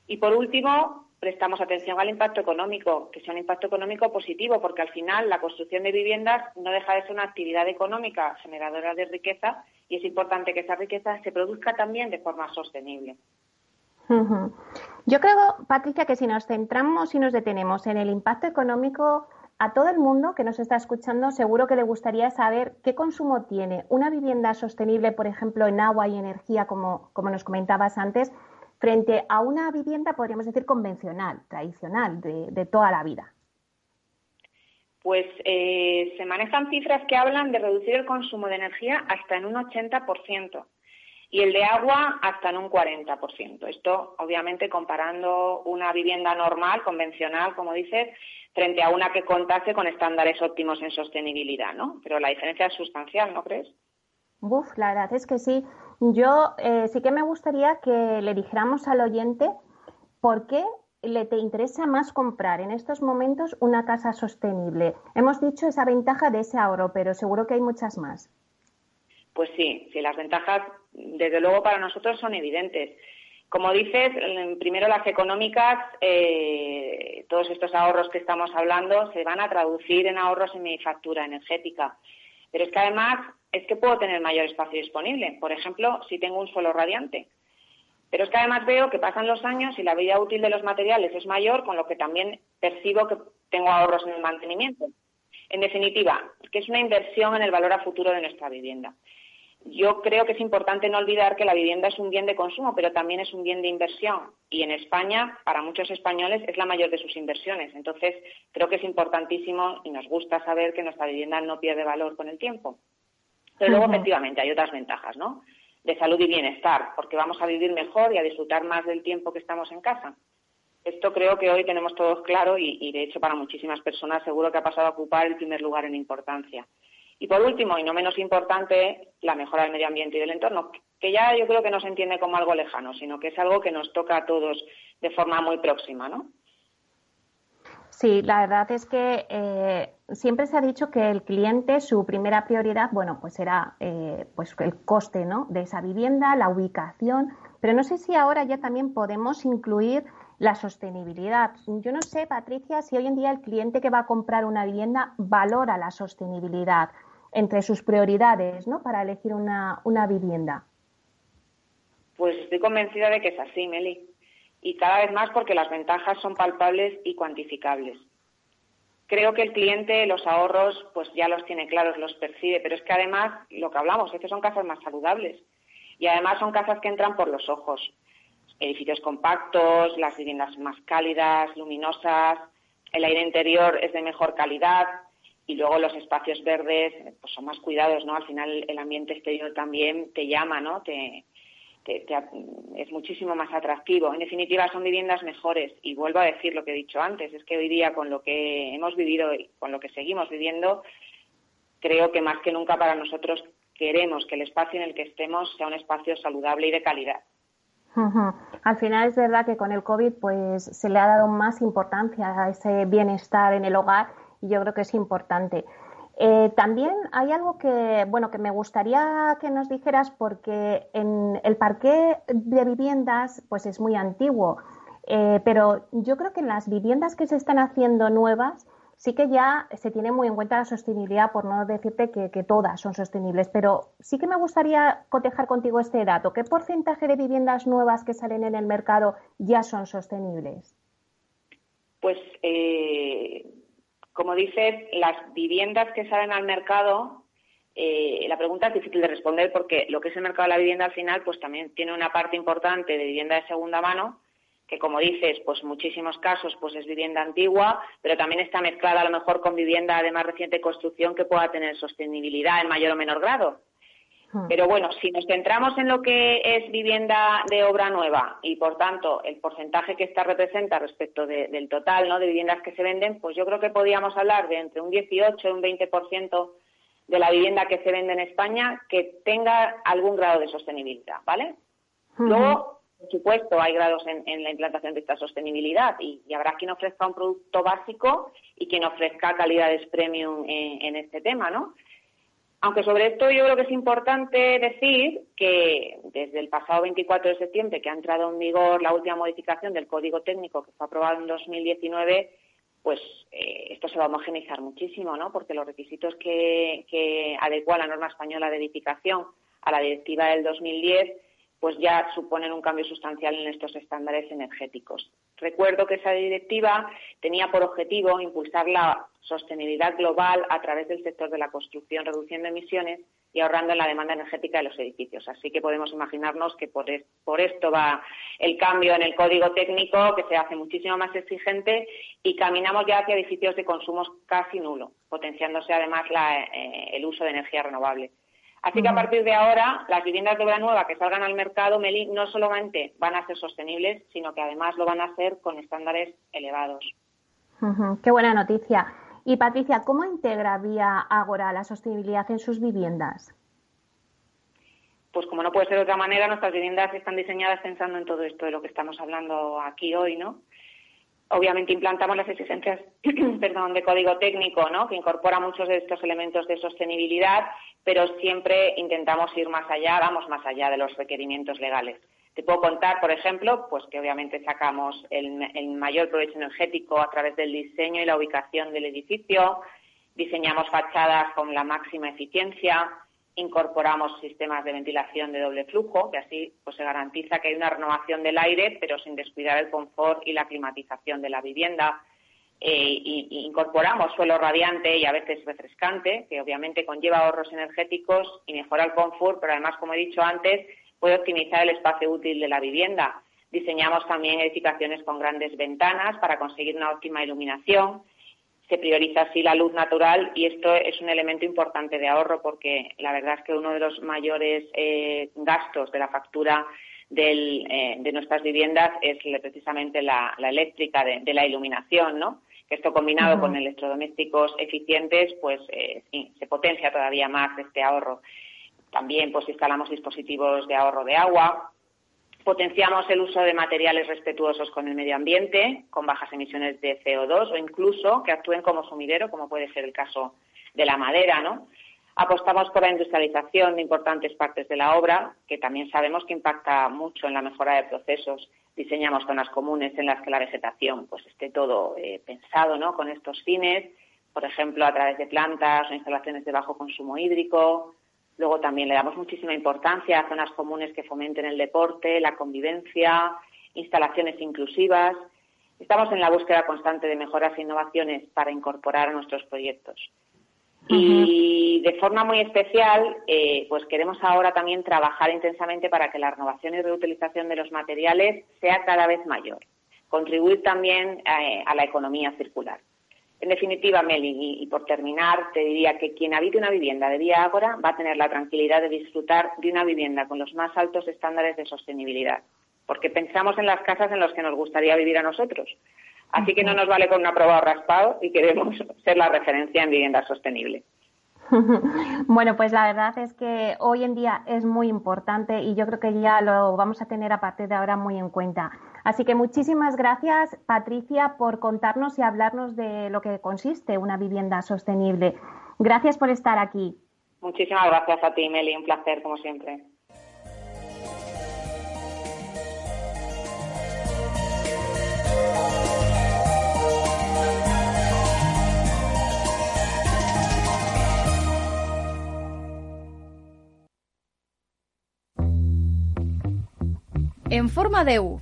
Y por último, prestamos atención al impacto económico, que sea un impacto económico positivo, porque al final la construcción de viviendas no deja de ser una actividad económica generadora de riqueza y es importante que esa riqueza se produzca también de forma sostenible. Yo creo, Patricia, que si nos centramos y nos detenemos en el impacto económico, a todo el mundo que nos está escuchando seguro que le gustaría saber qué consumo tiene una vivienda sostenible, por ejemplo, en agua y energía, como, como nos comentabas antes, frente a una vivienda, podríamos decir, convencional, tradicional, de, toda la vida. Pues eh, se manejan cifras que hablan de reducir el consumo de energía hasta en un 80% y el de agua hasta en un 40%. Esto, obviamente, comparando una vivienda normal, convencional, como dices, frente a una que contase con estándares óptimos en sostenibilidad, ¿no? Pero la diferencia es sustancial, ¿no crees? Uf, la verdad es que sí. Yo eh, sí que me gustaría que le dijéramos al oyente por qué le te interesa más comprar en estos momentos una casa sostenible. Hemos dicho esa ventaja de ese ahorro, pero seguro que hay muchas más. Pues sí, sí, las ventajas desde luego para nosotros son evidentes. Como dices, primero las económicas, eh, todos estos ahorros que estamos hablando se van a traducir en ahorros en mi factura energética. Pero es que además es que puedo tener mayor espacio disponible. Por ejemplo, si tengo un suelo radiante. Pero es que además veo que pasan los años y la vida útil de los materiales es mayor, con lo que también percibo que tengo ahorros en el mantenimiento. En definitiva, que es una inversión en el valor a futuro de nuestra vivienda yo creo que es importante no olvidar que la vivienda es un bien de consumo, pero también es un bien de inversión. Y en España, para muchos españoles, es la mayor de sus inversiones. Entonces, creo que es importantísimo y nos gusta saber que nuestra vivienda no pierde valor con el tiempo. Pero luego, efectivamente, hay otras ventajas, ¿no? De salud y bienestar, porque vamos a vivir mejor y a disfrutar más del tiempo que estamos en casa. Esto creo que hoy tenemos todos claro y, y de hecho, para muchísimas personas seguro que ha pasado a ocupar el primer lugar en importancia. Y por último, y no menos importante, la mejora del medio ambiente y del entorno, que ya yo creo que no se entiende como algo lejano, sino que es algo que nos toca a todos de forma muy próxima, ¿no? Sí, la verdad es que eh, siempre se ha dicho que el cliente, su primera prioridad, bueno, pues era eh, pues el coste ¿no? de esa vivienda, la ubicación, pero no sé si ahora ya también podemos incluir la sostenibilidad. Yo no sé, Patricia, si hoy en día el cliente que va a comprar una vivienda valora la sostenibilidad entre sus prioridades ¿no? para elegir una, una vivienda. Pues estoy convencida de que es así, Meli. Y cada vez más porque las ventajas son palpables y cuantificables. Creo que el cliente los ahorros pues ya los tiene claros, los percibe, pero es que además lo que hablamos es que son casas más saludables y además son casas que entran por los ojos. Edificios compactos, las viviendas más cálidas, luminosas, el aire interior es de mejor calidad y luego los espacios verdes pues son más cuidados, ¿no? Al final el ambiente exterior también te llama, ¿no? Te, es muchísimo más atractivo. En definitiva, son viviendas mejores. Y vuelvo a decir lo que he dicho antes, es que hoy día con lo que hemos vivido y con lo que seguimos viviendo, creo que más que nunca para nosotros queremos que el espacio en el que estemos sea un espacio saludable y de calidad. Al final es verdad que con el COVID pues se le ha dado más importancia a ese bienestar en el hogar y yo creo que es importante. Eh, también hay algo que, bueno, que me gustaría que nos dijeras porque en el parque de viviendas pues es muy antiguo, eh, pero yo creo que en las viviendas que se están haciendo nuevas sí que ya se tiene muy en cuenta la sostenibilidad, por no decirte que, todas son sostenibles, pero sí que me gustaría cotejar contigo este dato. ¿Qué porcentaje de viviendas nuevas que salen en el mercado ya son sostenibles? Pues eh, como dices, las viviendas que salen al mercado, eh, la pregunta es difícil de responder porque lo que es el mercado de la vivienda al final, pues también tiene una parte importante de vivienda de segunda mano, que como dices, pues muchísimos casos pues es vivienda antigua, pero también está mezclada a lo mejor con vivienda de más reciente construcción que pueda tener sostenibilidad en mayor o menor grado. Hmm. Pero bueno, si nos centramos en lo que es vivienda de obra nueva y, por tanto, el porcentaje que esta representa respecto del total ¿no? de viviendas que se venden, pues yo creo que podríamos hablar de entre un 18 y un 20% de la vivienda que se vende en España que tenga algún grado de sostenibilidad, ¿vale? Hmm. Luego, por supuesto, hay grados en, la implantación de esta sostenibilidad y, habrá quien ofrezca un producto básico y quien ofrezca calidades premium en, este tema, ¿no? Aunque sobre esto yo creo que es importante decir que desde el pasado 24 de septiembre, que ha entrado en vigor la última modificación del Código Técnico que fue aprobado en 2019, pues eh, esto se va a homogeneizar muchísimo, ¿no? Porque los requisitos que, que adecua la norma española de edificación a la directiva del 2010 pues ya suponen un cambio sustancial en estos estándares energéticos. Recuerdo que esa directiva tenía por objetivo impulsar la sostenibilidad global a través del sector de la construcción, reduciendo emisiones y ahorrando en la demanda energética de los edificios. Así que podemos imaginarnos que por, esto va el cambio en el código técnico, que se hace muchísimo más exigente y caminamos ya hacia edificios de consumo casi nulo, potenciándose además eh, el uso de energía renovable. Así que a partir de ahora, las viviendas de obra nueva que salgan al mercado, Meli, no solamente van a ser sostenibles, sino que además lo van a hacer con estándares elevados. Qué buena noticia. Y Patricia, ¿cómo integra Vía Agora la sostenibilidad en sus viviendas? Pues como no puede ser de otra manera, nuestras viviendas están diseñadas pensando en todo esto de lo que estamos hablando aquí hoy, ¿no? Obviamente implantamos las exigencias perdón, de código técnico, ¿no? que incorpora muchos de estos elementos de sostenibilidad, pero siempre intentamos ir más allá, vamos más allá de los requerimientos legales. Te puedo contar, por ejemplo, pues que obviamente sacamos el, el mayor provecho energético a través del diseño y la ubicación del edificio, diseñamos fachadas con la máxima eficiencia, incorporamos sistemas de ventilación de doble flujo, que así pues, se garantiza que hay una renovación del aire, pero sin descuidar el confort y la climatización de la vivienda. Eh, incorporamos suelo radiante y a veces refrescante, que obviamente conlleva ahorros energéticos y mejora el confort, pero además, como he dicho antes, puede optimizar el espacio útil de la vivienda. Diseñamos también edificaciones con grandes ventanas para conseguir una óptima iluminación se prioriza así la luz natural y esto es un elemento importante de ahorro porque la verdad es que uno de los mayores eh, gastos de la factura eh, de nuestras viviendas es precisamente la, eléctrica de, la iluminación, ¿no? Esto combinado con electrodomésticos eficientes, pues eh, se potencia todavía más este ahorro. También pues instalamos dispositivos de ahorro de agua, Potenciamos el uso de materiales respetuosos con el medio ambiente, con bajas emisiones de CO2 o incluso que actúen como sumidero, como puede ser el caso de la madera, ¿no? Apostamos por la industrialización de importantes partes de la obra, que también sabemos que impacta mucho en la mejora de procesos. diseñamos zonas comunes en las que la vegetación pues esté todo eh, pensado ¿no? con estos fines, por ejemplo, a través de plantas o instalaciones de bajo consumo hídrico. Luego también le damos muchísima importancia a zonas comunes que fomenten el deporte, la convivencia, instalaciones inclusivas. Estamos en la búsqueda constante de mejoras e innovaciones para incorporar a nuestros proyectos. Y de forma muy especial, eh, pues queremos ahora también trabajar intensamente para que la renovación y reutilización de los materiales sea cada vez mayor. Contribuir también eh, a la economía circular. En definitiva, Meli, y, por terminar, te diría que quien habite una vivienda de Vía Ágora va a tener la tranquilidad de disfrutar de una vivienda con los más altos estándares de sostenibilidad, porque pensamos en las casas en las que nos gustaría vivir a nosotros Así que no nos vale con un aprobado raspado y queremos ser la referencia en vivienda sostenible. Bueno, pues la verdad es que hoy en día es muy importante y yo creo que ya lo vamos a tener a partir de ahora muy en cuenta. Así que muchísimas gracias, Patricia, por contarnos y hablarnos de lo que consiste una vivienda sostenible. Gracias por estar aquí. Muchísimas gracias a ti, Meli. Un placer, como siempre. en forma de U,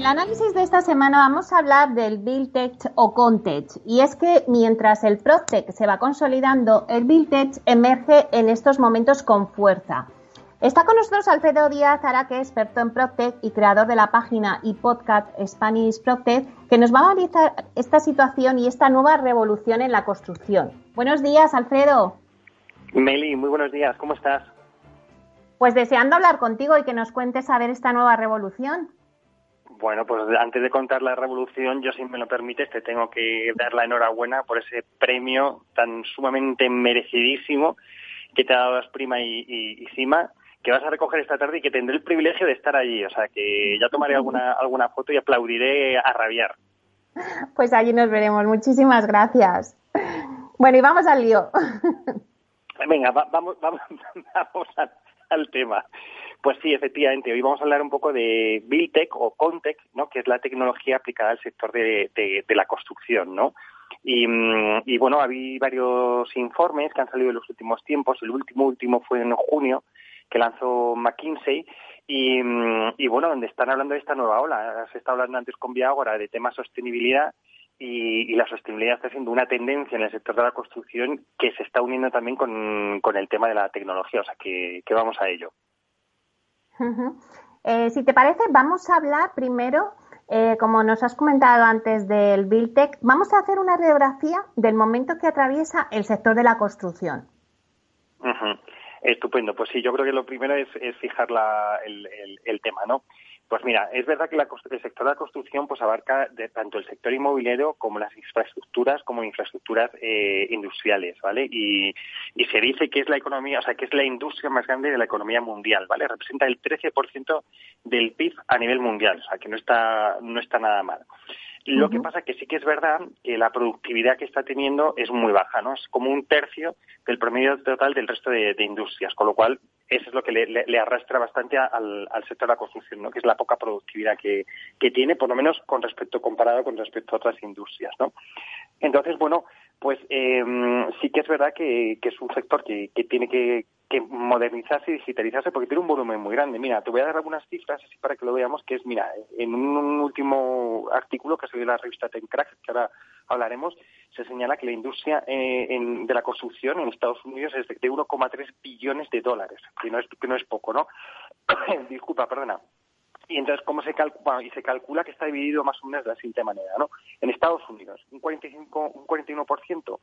El análisis de esta semana vamos a hablar del Buildtech o Contech. Y es que mientras el PropTech se va consolidando, el Buildtech emerge en estos momentos con fuerza. Está con nosotros Alfredo Díaz Araque, experto en PropTech y creador de la página y podcast Spanish PropTech, que nos va a analizar esta situación y esta nueva revolución en la construcción. Buenos días, Alfredo. Meli, muy buenos días. ¿Cómo estás? Pues deseando hablar contigo y que nos cuentes a ver esta nueva revolución. Bueno, pues antes de contar la revolución, yo si me lo permites, te tengo que dar la enhorabuena por ese premio tan sumamente merecidísimo que te ha dado Asprima y, y, Cima, que vas a recoger esta tarde y que tendré el privilegio de estar allí. O sea, que ya tomaré alguna, alguna foto y aplaudiré a rabiar. Pues allí nos veremos. Muchísimas gracias. Bueno, y vamos al lío. Venga, vamos, vamos, vamos al tema. Pues sí, efectivamente. Hoy vamos a hablar un poco de Buildtech o Contech, ¿no? que es la tecnología aplicada al sector de, la construcción. ¿no? Y, mm, y, bueno, había varios informes que han salido en los últimos tiempos. El último último fue en junio, que lanzó McKinsey. Y, mm, y bueno, donde están hablando de esta nueva ola. Se está hablando antes con Viagora de temas sostenibilidad y, la sostenibilidad está siendo una tendencia en el sector de la construcción que se está uniendo también con, con el tema de la tecnología. O sea, que vamos a ello. Eh, si te parece, vamos a hablar primero, eh, como nos has comentado antes del Buildtech, vamos a hacer una radiografía del momento que atraviesa el sector de la construcción. Estupendo. Pues sí, yo creo que lo primero es, fijar el, el, tema, ¿no? Pues mira, es verdad que el sector de la construcción pues abarca de, tanto el sector inmobiliario como las infraestructuras como infraestructuras eh, industriales, ¿vale? Y, se dice que es la economía, o sea, que es la industria más grande de la economía mundial, ¿vale? Representa el 13% del PIB a nivel mundial, o sea, que no está no está nada mal. Lo que pasa que sí que es verdad que la productividad que está teniendo es muy baja, ¿no? Es como un tercio del promedio total del resto de, industrias, con lo cual eso es lo que le, arrastra bastante al, sector de la construcción, ¿no? Que es la poca productividad que, tiene, por lo menos con respecto comparado con respecto a otras industrias, ¿no? Entonces, bueno, pues eh, sí que es verdad que, es un sector que, tiene que que modernizarse y digitalizarse porque tiene un volumen muy grande. Mira, te voy a dar algunas cifras así para que lo veamos, que es, mira, en un, último artículo que ha salido en la revista Tencrack, que ahora hablaremos, se señala que la industria eh, de la construcción en Estados Unidos es de, 1,3 billones de dólares, que no es, que no es poco, ¿no? Disculpa, perdona. Y entonces, ¿cómo se calcula? y se calcula que está dividido más o menos de la siguiente manera, ¿no? En Estados Unidos, un 45, un 41%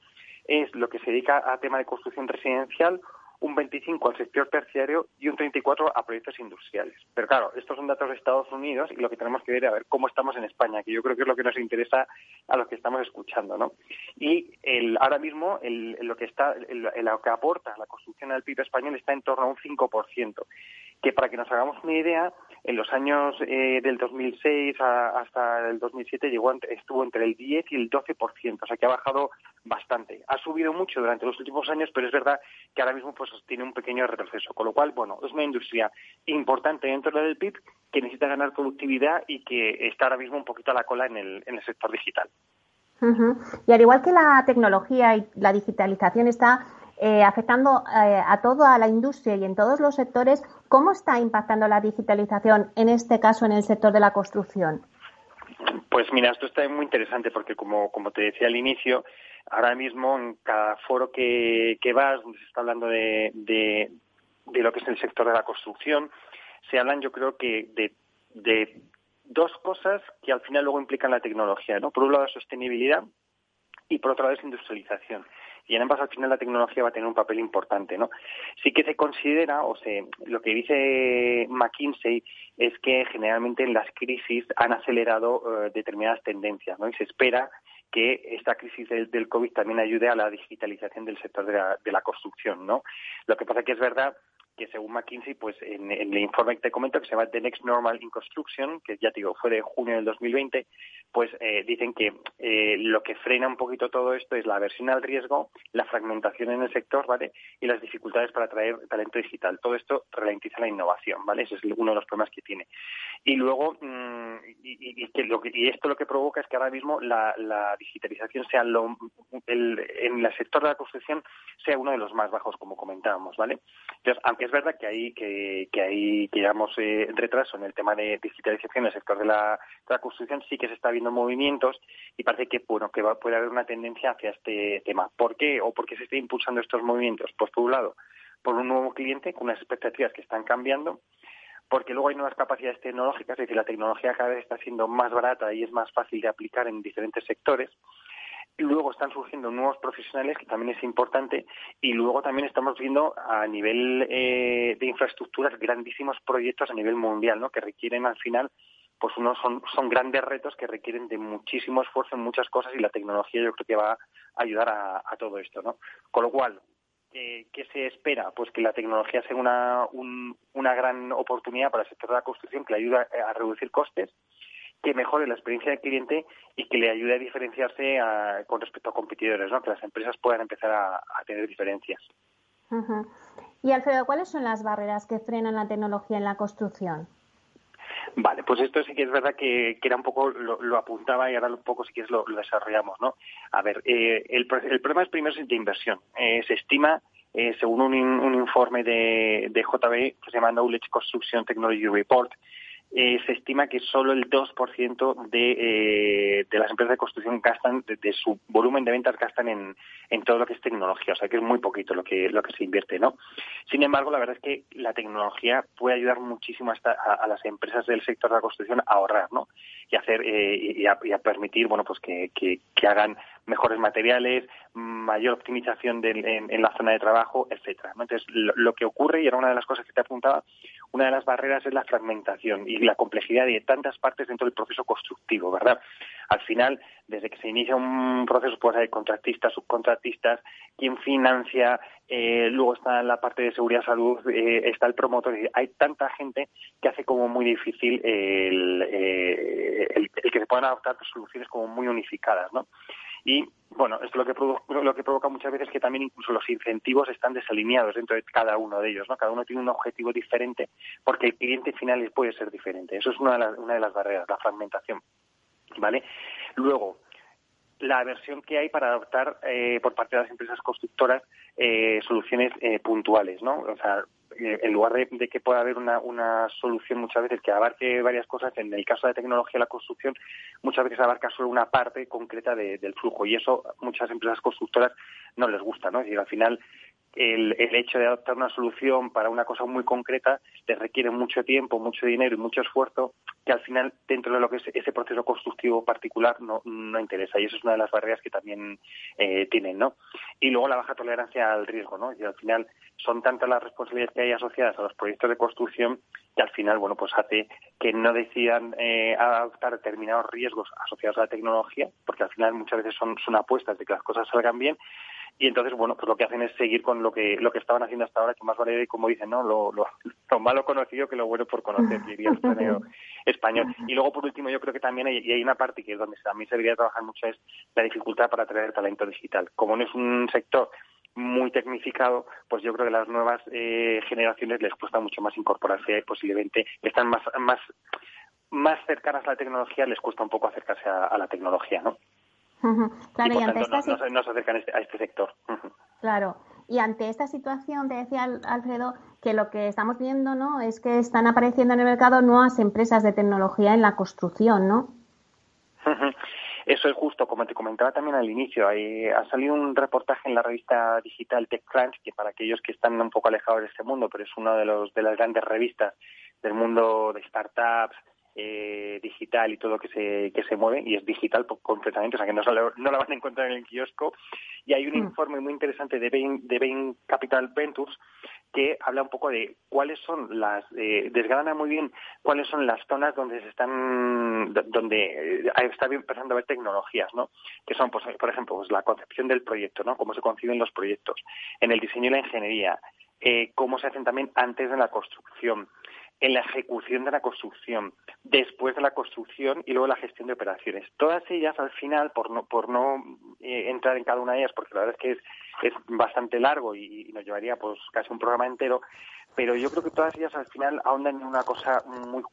es lo que se dedica a tema de construcción residencial, un 25 al sector terciario y un 34 a proyectos industriales. Pero claro, estos son datos de Estados Unidos y lo que tenemos que ver es a ver cómo estamos en España, que yo creo que es lo que nos interesa a los que estamos escuchando, ¿no? Y el, ahora mismo el, lo que está, lo que aporta la construcción al PIB español está en torno a un 5%, que para que nos hagamos una idea, en los años eh, del 2006 hasta el 2007 llegó, estuvo entre el 10 y el 12%, o sea que ha bajado bastante. Ha subido mucho durante los últimos años, pero es verdad que ahora mismo pues tiene un pequeño retroceso, con lo cual, bueno, es una industria importante dentro del PIB que necesita ganar productividad y que está ahora mismo un poquito a la cola en el, en el sector digital. Y al igual que la tecnología y la digitalización está eh, afectando eh, a toda la industria y en todos los sectores, ¿cómo está impactando la digitalización, en este caso en el sector de la construcción? Pues mira, esto está muy interesante porque, como, como te decía al inicio, ahora mismo en cada foro que, que vas, donde se está hablando de, de, lo que es el sector de la construcción, se hablan, yo creo que, de, de dos cosas que al final luego implican la tecnología, ¿no? Por un lado, la sostenibilidad y por otro lado, es industrialización y en ambas al final la tecnología va a tener un papel importante, ¿no? Sí que se considera, o sea, lo que dice McKinsey es que generalmente en las crisis han acelerado eh, determinadas tendencias, ¿no? Y se espera que esta crisis del, COVID también ayude a la digitalización del sector de la, de la construcción, ¿no? Lo que pasa que es verdad que según McKinsey, pues en, el informe que te comento, que se llama The Next Normal in Construction, que ya te digo, fue de junio del 2020, pues eh, dicen que eh, lo que frena un poquito todo esto es la aversión al riesgo, la fragmentación en el sector, ¿vale? Y las dificultades para atraer talento digital. Todo esto ralentiza la innovación, ¿vale? Ese es uno de los problemas que tiene. Y luego, mm, y, que lo que, y esto lo que provoca es que ahora mismo la, digitalización sea lo, el, en el sector de la construcción sea uno de los más bajos, como comentábamos, ¿vale? Entonces, aunque es verdad que hay que, que hay que llevamos eh, retraso en el tema de digitalización en el sector de la, construcción, sí que se está viendo movimientos y parece que bueno que puede haber una tendencia hacia este tema. ¿Por qué o por qué se está impulsando estos movimientos? Pues por un lado, por un nuevo cliente con unas expectativas que están cambiando, porque luego hay nuevas capacidades tecnológicas, es decir, la tecnología cada vez está siendo más barata y es más fácil de aplicar en diferentes sectores. Luego están surgiendo nuevos profesionales, que también es importante, y luego también estamos viendo a nivel eh, de infraestructuras grandísimos proyectos a nivel mundial, ¿no? que requieren al final, pues unos son, son grandes retos que requieren de muchísimo esfuerzo en muchas cosas y la tecnología yo creo que va a ayudar a, todo esto, ¿no? Con lo cual, ¿qué se espera? Pues que la tecnología sea una, una gran oportunidad para el sector de la construcción que le ayude a reducir costes, que mejore la experiencia del cliente y que le ayude a diferenciarse con respecto a competidores, ¿no? que las empresas puedan empezar a, tener diferencias. Y Alfredo, ¿cuáles son las barreras que frenan la tecnología en la construcción? Vale, pues esto sí que es verdad que, era un poco, lo, apuntaba y ahora un poco sí que es lo, desarrollamos, ¿no? A ver, eh, el, problema es primero de inversión. Eh, se estima, eh, según un, un, informe de, de JB que se llama Knowledge Construction Technology Report, eh, se estima que solo el 2% de, eh, de las empresas de construcción gastan, de, su volumen de ventas gastan en, en, todo lo que es tecnología, o sea que es muy poquito lo que, lo que se invierte, ¿no? Sin embargo, la verdad es que la tecnología puede ayudar muchísimo hasta a, las empresas del sector de la construcción a ahorrar, ¿no? Y hacer, eh, y, a, permitir, bueno, pues que, que, hagan mejores materiales, mayor optimización en, la zona de trabajo, etcétera. Entonces, lo, lo, que ocurre, y era una de las cosas que te apuntaba, una de las barreras es la fragmentación y la complejidad de tantas partes dentro del proceso constructivo, ¿verdad? Al final, desde que se inicia un proceso, pues hay contratistas, subcontratistas, quien financia, eh, luego está la parte de seguridad salud, eh, está el promotor, hay tanta gente que hace como muy difícil eh, el que se puedan adoptar soluciones como muy unificadas, ¿no? Y bueno, esto lo que, lo que provoca muchas veces que también incluso los incentivos están desalineados dentro de cada uno de ellos, ¿no? Cada uno tiene un objetivo diferente porque el cliente final puede ser diferente. Eso es una de las, una de las barreras, la fragmentación, ¿vale? Luego, la versión que hay para adoptar eh, por parte de las empresas constructoras eh, soluciones eh, puntuales, ¿no? O sea, eh, en lugar de, que pueda haber una, una, solución muchas veces que abarque varias cosas, en el caso de la tecnología de la construcción, muchas veces abarca solo una parte concreta del flujo y eso muchas empresas constructoras no les gusta, ¿no? Es decir, al final el, el, hecho de adoptar una solución para una cosa muy concreta les requiere mucho tiempo, mucho dinero y mucho esfuerzo que al final dentro de lo que es ese proceso constructivo particular no, no interesa y eso es una de las barreras que también eh, tienen, ¿no? Y luego la baja tolerancia al riesgo, ¿no? Y al final son tantas las responsabilidades que hay asociadas a los proyectos de construcción que al final, bueno, pues hace que no decidan eh, adoptar determinados riesgos asociados a la tecnología, porque al final muchas veces son, son apuestas de que las cosas salgan bien y entonces bueno pues lo que hacen es seguir con lo que lo que estaban haciendo hasta ahora que más vale como dicen no lo, lo, malo conocido que lo bueno por conocer diría el torneo español. Y luego por último yo creo que también hay, y hay una parte que es donde a mí se debería trabajar mucho es la dificultad para atraer talento digital. Como no es un sector muy tecnificado, pues yo creo que las nuevas eh, generaciones les cuesta mucho más incorporarse, posiblemente están más más más cercanas a la tecnología, les cuesta un poco acercarse a, a la tecnología, ¿no? Claro, y, ante esta no, se acercan este, a este sector. Claro, y ante esta situación, te decía Alfredo, que lo que estamos viendo no es que están apareciendo en el mercado nuevas empresas de tecnología en la construcción, ¿no? Eso es justo, como te comentaba también al inicio, hay, ha salido un reportaje en la revista digital TechCrunch, que para aquellos que están un poco alejados de este mundo, pero es una de, los, de las grandes revistas del mundo de startups, eh, digital y todo lo que se, que se mueve, y es digital completamente, o sea que no, no la van a encontrar en el kiosco. Y hay un mm. informe muy interesante de Bain, de Bain Capital Ventures que habla un poco de cuáles son las, eh, desgrana muy bien cuáles son las zonas donde se están, donde eh, está empezando a haber tecnologías, ¿no? Que son, pues, por ejemplo, pues la concepción del proyecto, ¿no? Cómo se conciben los proyectos, en el diseño y la ingeniería, eh, cómo se hacen también antes de la construcción, en la ejecución de la construcción, después de la construcción y luego la gestión de operaciones. Todas ellas, al final, por no, por no eh, entrar en cada una de ellas, porque la verdad es que es, es bastante largo y, nos llevaría pues casi un programa entero, pero yo creo que todas ellas al final ahondan en una cosa muy,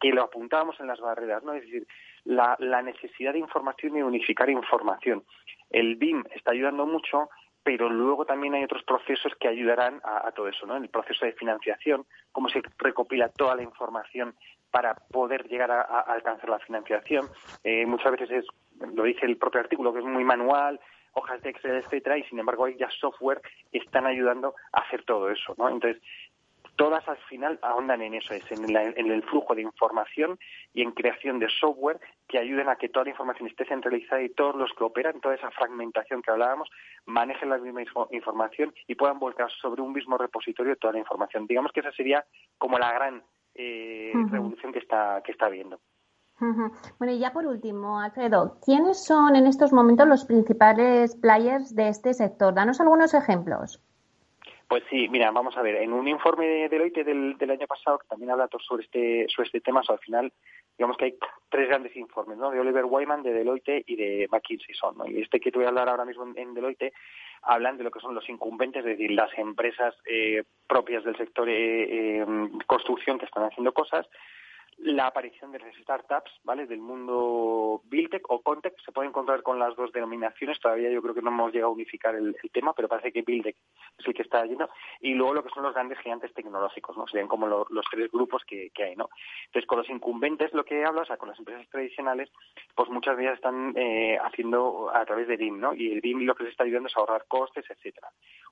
que lo apuntábamos en las barreras, ¿no? Es decir, la, la necesidad de información y unificar información. El BIM está ayudando mucho, pero luego también hay otros procesos que ayudarán a, todo eso, ¿no? El proceso de financiación, cómo se recopila toda la información para poder llegar a, alcanzar la financiación. Eh, muchas veces es, lo dice el propio artículo, que es muy manual, hojas de Excel, etcétera, y sin embargo hay ya software que están ayudando a hacer todo eso, ¿no? Entonces, todas al final ahondan en eso, es en, el flujo de información y en creación de software que ayuden a que toda la información esté centralizada y todos los que operan, toda esa fragmentación que hablábamos, manejen la misma información y puedan volcar sobre un mismo repositorio toda la información. Digamos que esa sería como la gran eh, revolución que está, que está habiendo. Bueno, y ya por último, Alfredo, ¿quiénes son en estos momentos los principales players de este sector? Danos algunos ejemplos. Pues sí, mira, vamos a ver, en un informe de Deloitte del, año pasado, que también habla sobre este, sobre este tema, al final, digamos que hay tres grandes informes, ¿no? De Oliver Wyman, de Deloitte y de McKinsey son, ¿no? Y este que te voy a hablar ahora mismo en, Deloitte, hablan de lo que son los incumbentes, es decir, las empresas eh, propias del sector eh, eh, construcción que están haciendo cosas, la aparición de las startups, ¿vale? Del mundo Buildtech o Contech se puede encontrar con las dos denominaciones. Todavía yo creo que no hemos llegado a unificar el, tema, pero parece que Buildtech es el que está yendo. Y luego lo que son los grandes gigantes tecnológicos, ¿no? Serían como los tres grupos que, hay, ¿no? Entonces, con los incumbentes lo que hablo, o sea, con las empresas tradicionales, pues muchas de ellas están eh, haciendo a través de BIM, ¿no? Y el BIM lo que les está ayudando es ahorrar costes, etcétera.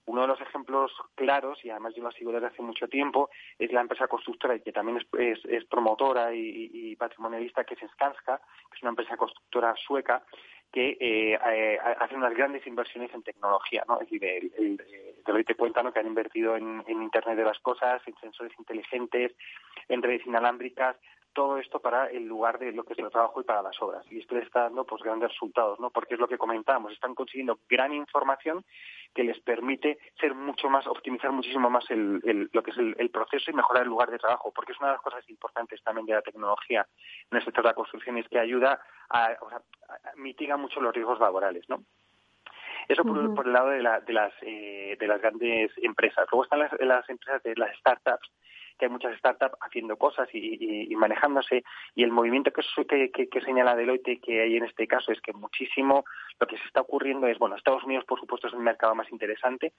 Uno de los ejemplos claros, y además yo lo sigo desde hace mucho tiempo, es la empresa constructora que también es, es y, patrimonialista que es Skanska, que es una empresa constructora sueca que eh, eh, hace unas grandes inversiones en tecnología, ¿no? Es decir, el, el, te cuenta ¿no? que han invertido en, Internet de las cosas, en sensores inteligentes, en redes inalámbricas, todo esto para el lugar de lo que es el trabajo y para las obras. Y esto le está dando pues grandes resultados, ¿no? Porque es lo que comentábamos, están consiguiendo gran información que les permite ser mucho más, optimizar muchísimo más el, lo que es el, proceso y mejorar el lugar de trabajo, porque es una de las cosas importantes también de la tecnología en el sector de la construcción, es que ayuda a, o sea, mitiga mucho los riesgos laborales, ¿no? Eso por, por el lado de, la, de, las, eh, de las grandes empresas. Luego están las, las empresas de las startups, que hay muchas startups haciendo cosas y, manejándose. Y el movimiento que, que, que, señala Deloitte que hay en este caso es que muchísimo lo que se está ocurriendo es, bueno, Estados Unidos, por supuesto, es el mercado más interesante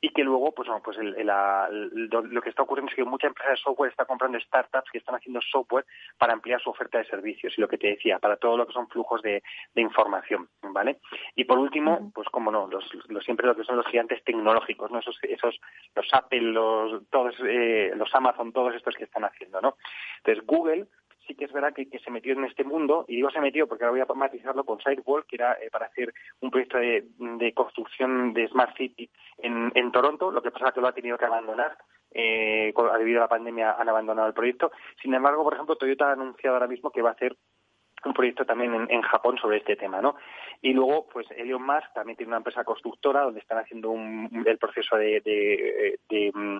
y que luego, pues, bueno, pues lo que está ocurriendo es que mucha empresa de software está comprando startups que están haciendo software para ampliar su oferta de servicios y lo que te decía, para todo lo que son flujos de, información, ¿vale? Y por último, pues como no, los, siempre lo que son los gigantes tecnológicos, ¿no? Esos, esos los Apple, los, todos, eh, los Amazon, todos estos que están haciendo, ¿no? Entonces, Google sí que es verdad que, se metió en este mundo, y digo se metió porque ahora voy a matizarlo con Sidewall, que era eh, para hacer un proyecto de, construcción de Smart City en, en Toronto, lo que pasa es que lo ha tenido que abandonar, eh, debido a la pandemia han abandonado el proyecto. Sin embargo, por ejemplo, Toyota ha anunciado ahora mismo que va a hacer un proyecto también en, Japón sobre este tema, ¿no? Y luego, pues Elon Musk también tiene una empresa constructora donde están haciendo el proceso de, de mm,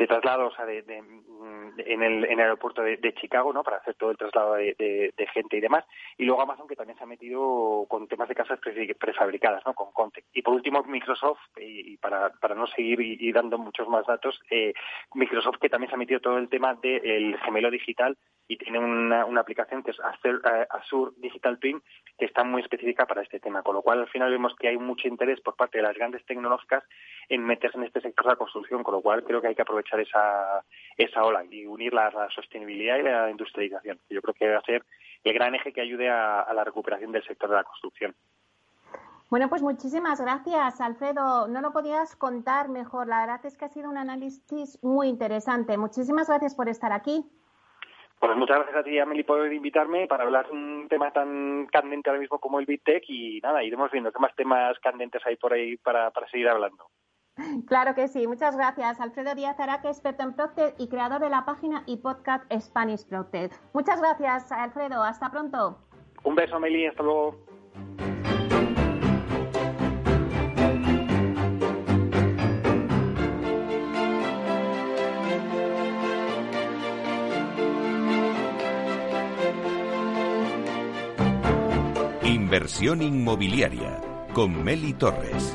de traslado, o sea, de, mm, en, el, en el aeropuerto de, Chicago, ¿no? Para hacer todo el traslado de, gente y demás. Y luego Amazon, que también se ha metido con temas de casas prefabricadas, ¿no? Con Conte. Y por último, Microsoft, y, para, para no seguir dando muchos más datos, eh, Microsoft, que también se ha metido todo el tema del gemelo digital y tiene una, una aplicación que es eh, Azure Digital Twin que está muy específica para este tema, con lo cual al final vemos que hay mucho interés por parte de las grandes tecnológicas en meterse en este sector de la construcción, con lo cual creo que hay que aprovechar esa, esa ola y unir la, sostenibilidad y la industrialización. Yo creo que va a ser el gran eje que ayude a, a la recuperación del sector de la construcción. Bueno, pues muchísimas gracias, Alfredo. No lo podías contar mejor. La verdad es que ha sido un análisis muy interesante. Muchísimas gracias por estar aquí. Pues muchas gracias a ti, Amelie, por invitarme para hablar de un tema tan candente ahora mismo como el Big Tech y nada, iremos viendo qué más temas candentes hay por ahí para, seguir hablando. Claro que sí, muchas gracias. Alfredo Díaz Araque, experto en Procted y creador de la página y podcast Spanish Procted. Muchas gracias, Alfredo. Hasta pronto. Un beso, Amelie. Hasta luego. Inversión inmobiliaria con Meli Torres.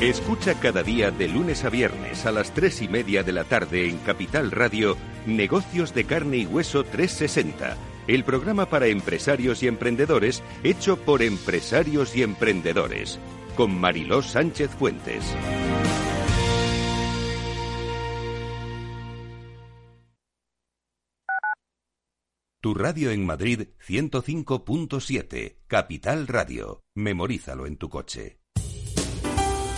Escucha cada día de lunes a viernes a las 3 y media de la tarde en Capital Radio Negocios de Carne y Hueso 360 el programa para empresarios y emprendedores hecho por empresarios y emprendedores, con Mariló Sánchez Fuentes. Tu radio en Madrid 105.7, Capital Radio. Memorízalo en tu coche.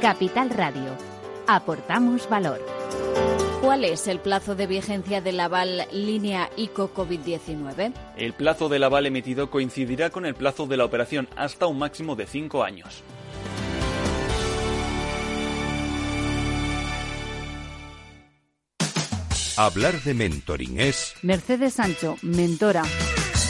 Capital Radio. Aportamos valor. ¿Cuál es el plazo de vigencia del aval línea ICO COVID-19? El plazo del aval emitido coincidirá con el plazo de la operación hasta un máximo de cinco años. Hablar de mentoring es... Mercedes Sancho, mentora.